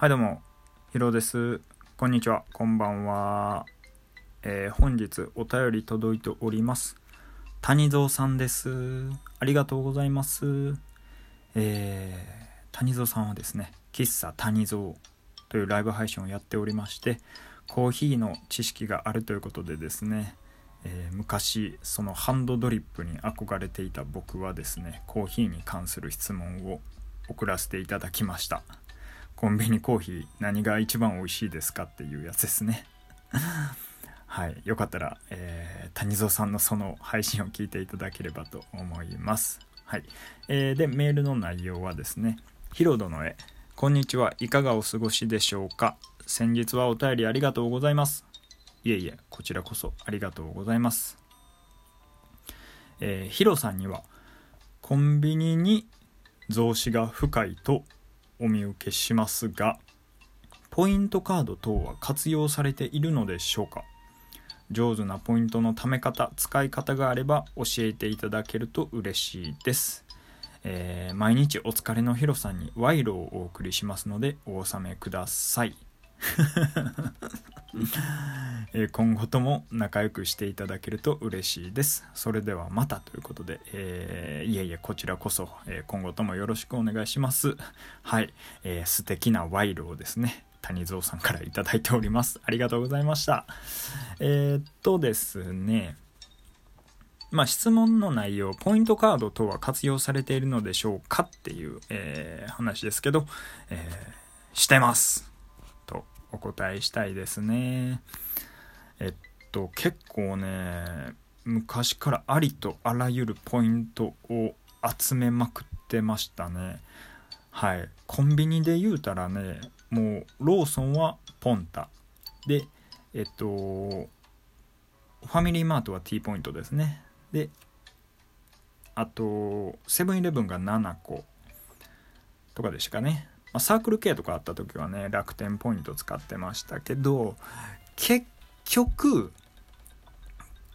はいどうも、ヒロです。こんにちは、こんばんは。えー本日お便り届いております。谷蔵さんです。ありがとうございます。えー谷蔵さんはですね、喫茶谷蔵というライブ配信をやっておりまして、コーヒーの知識があるということでですね、えー昔そのハンドドリップに憧れていた僕はですねコーヒーに関する質問を送らせていただきましたコンビニコーヒー何が一番美味しいですかっていうやつですね。はいよかったら、えー谷蔵さんのその配信を聞いていただければと思います。はい、えーでメールの内容はですねヒロドの絵。こんにちは。いかがお過ごしでしょうか？先日はお便りありがとうございます。いえいえこちらこそありがとうございます。えーヒロさんにはコンビニに増資が深いとお見受けしますがポイントカード等は活用されているのでしょうか？上手なポイントの貯め方使い方があれば教えていただけると嬉しいです、えー毎日お疲れのヒロさんに賄賂をお送りしますのでお納めください。え今後とも仲良くしていただけると嬉しいです。それではまたということで、えーいえいえこちらこそ、え今後ともよろしくお願いします。はい、えー素敵な賄賂をですね、谷蔵さんからいただいております。ありがとうございました。えーっとですね、まあ、質問の内容、ポイントカード等は活用されているのでしょうかっていう、えー話ですけど、えーしてます。お答えしたいですね。えっと、結構ね、昔からありとあらゆるポイントを集めまくってましたね。はい。コンビニで言うたらね、もうローソンはポンタ。で、えっと、ファミリーマートは T ポイントですね。で、あと、セブンイレブンが7個とかでしたかね。まあ、サークル系とかあった時はね、楽天ポイント使ってましたけど、結局、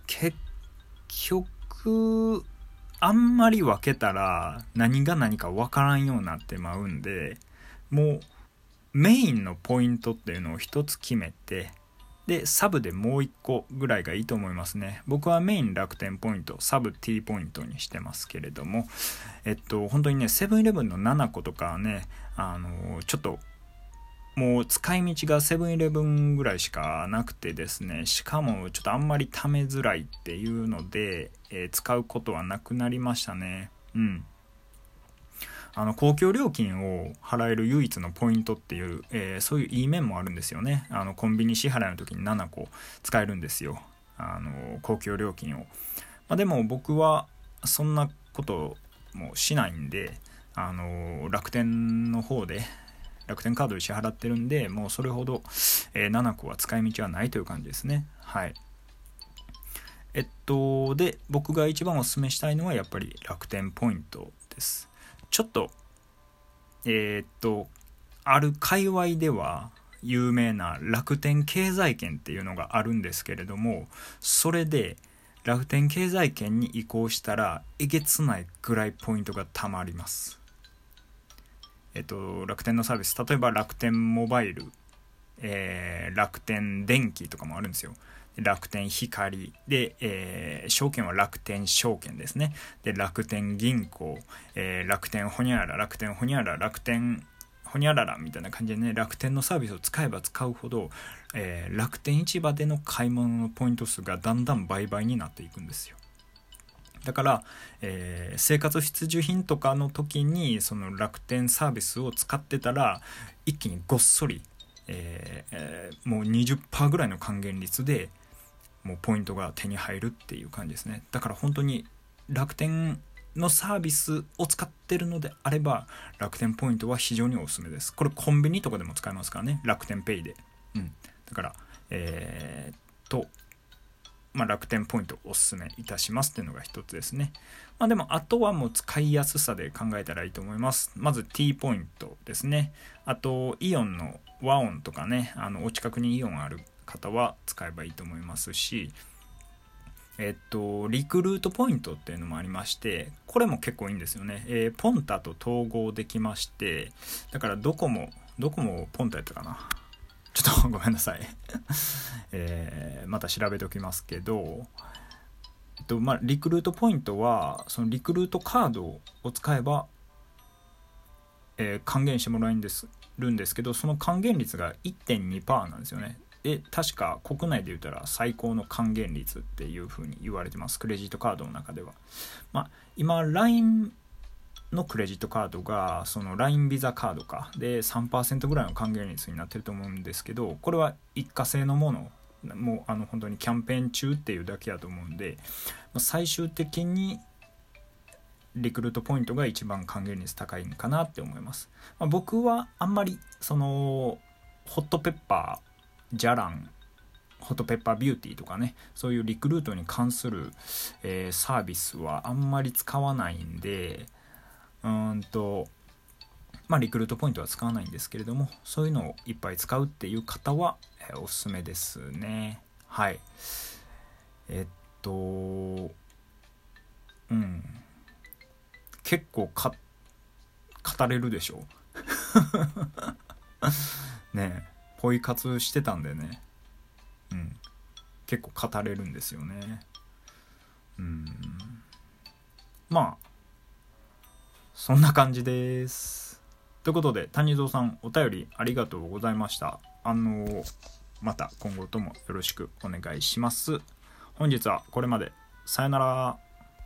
結局、あんまり分けたら何が何か分からんようになってまうんで、もうメインのポイントっていうのを一つ決めて、で、サブでもう一個ぐらいがいいと思いますね。僕はメイン楽天ポイント、サブ T ポイントにしてますけれども、えっと、本当にね、セブンイレブンの7個とかはね、あの、ちょっと、もう使い道がセブンイレブンぐらいしかなくてですね、しかもちょっとあんまり貯めづらいっていうので、えー使うことはなくなりましたね。うん。あの公共料金を払える唯一のポイントっていう、えーそういういい面もあるんですよねあのコンビニ支払いの時に7個使えるんですよあの公共料金を、まあ、でも僕はそんなこともしないんであの楽天の方で楽天カードで支払ってるんでもうそれほど、えー7個は使い道はないという感じですね。はい。えっとで僕が一番おすすめしたいのはやっぱり楽天ポイントです。ちょっとえーっとある界隈では有名な楽天経済圏っていうのがあるんですけれどもそれで楽天経済圏に移行したらえげつないぐらいポイントがたまります。えっと楽天のサービス。例えば楽天モバイル、えー楽天電気とかもあるんですよ。楽天光。で、えー証券は楽天証券ですね。で楽天銀行、えー楽天ホニャララ。楽天ホニャララ。楽天ホニャララみたいな感じでね楽天のサービスを使えば使うほど、えー楽天市場での買い物のポイント数がだんだん倍々になっていくんですよ。だから、えー生活必需品とかの時にその楽天サービスを使ってたら一気にごっそり、えーもう20%ぐらいの還元率でもうポイントが手に入るっていう感じですね。だから本当に楽天のサービスを使ってるのであれば楽天ポイントは非常におすすめです。これコンビニとかでも使えますからね。楽天ペイで。うん。だからえーまあ、楽天ポイントおすすめいたしますっていうのが一つですね。まあでもあとはもう使いやすさで考えたらいいと思います。まず T ポイントですね。あとイオンの和音とかね、あのお近くにイオンある方は使えばいいと思いますし、えっと、リクルートポイントっていうのもありまして、これも結構いいんですよね。えーポンタと統合できまして、だからドコモドコモポントやったかなちょっとごめんなさい。えー、また調べておきますけど、えっとまあ、リクルートポイントはそのリクルートカードを使えば、えー、還元してもらえるんでするんですけどその還元率が1.2%なんですよね。で確か国内で言ったら最高の還元率っていう風に言われてます。クレジットカードの中では。まあ今 LINE のクレジットカードがその LINE ビザカードか。で3%ぐらいの還元率になってると思うんですけどこれは一過性のもの。もうあの本当にキャンペーン中っていうだけやと思うんで最終的にリクルートポイントが一番還元率高いんかなって思います、まあ、僕はあんまりそのホットペッパージャランホットペッパービューティーとかねそういうリクルートに関する、えー、サービスはあんまり使わないんでうんとまあリクルートポイントは使わないんですけれどもそういうのをいっぱい使うっていう方は、えー、おすすめですね。はい。えっとうん。結構か語れるでしょ？ねえ。ポイ活してたんでね。うん。結構語れるんですよね。うん。まあそんな感じです。ということで谷蔵さんお便りありがとうございました。あのまた今後ともよろしくお願いします。本日はこれまで。さよなら。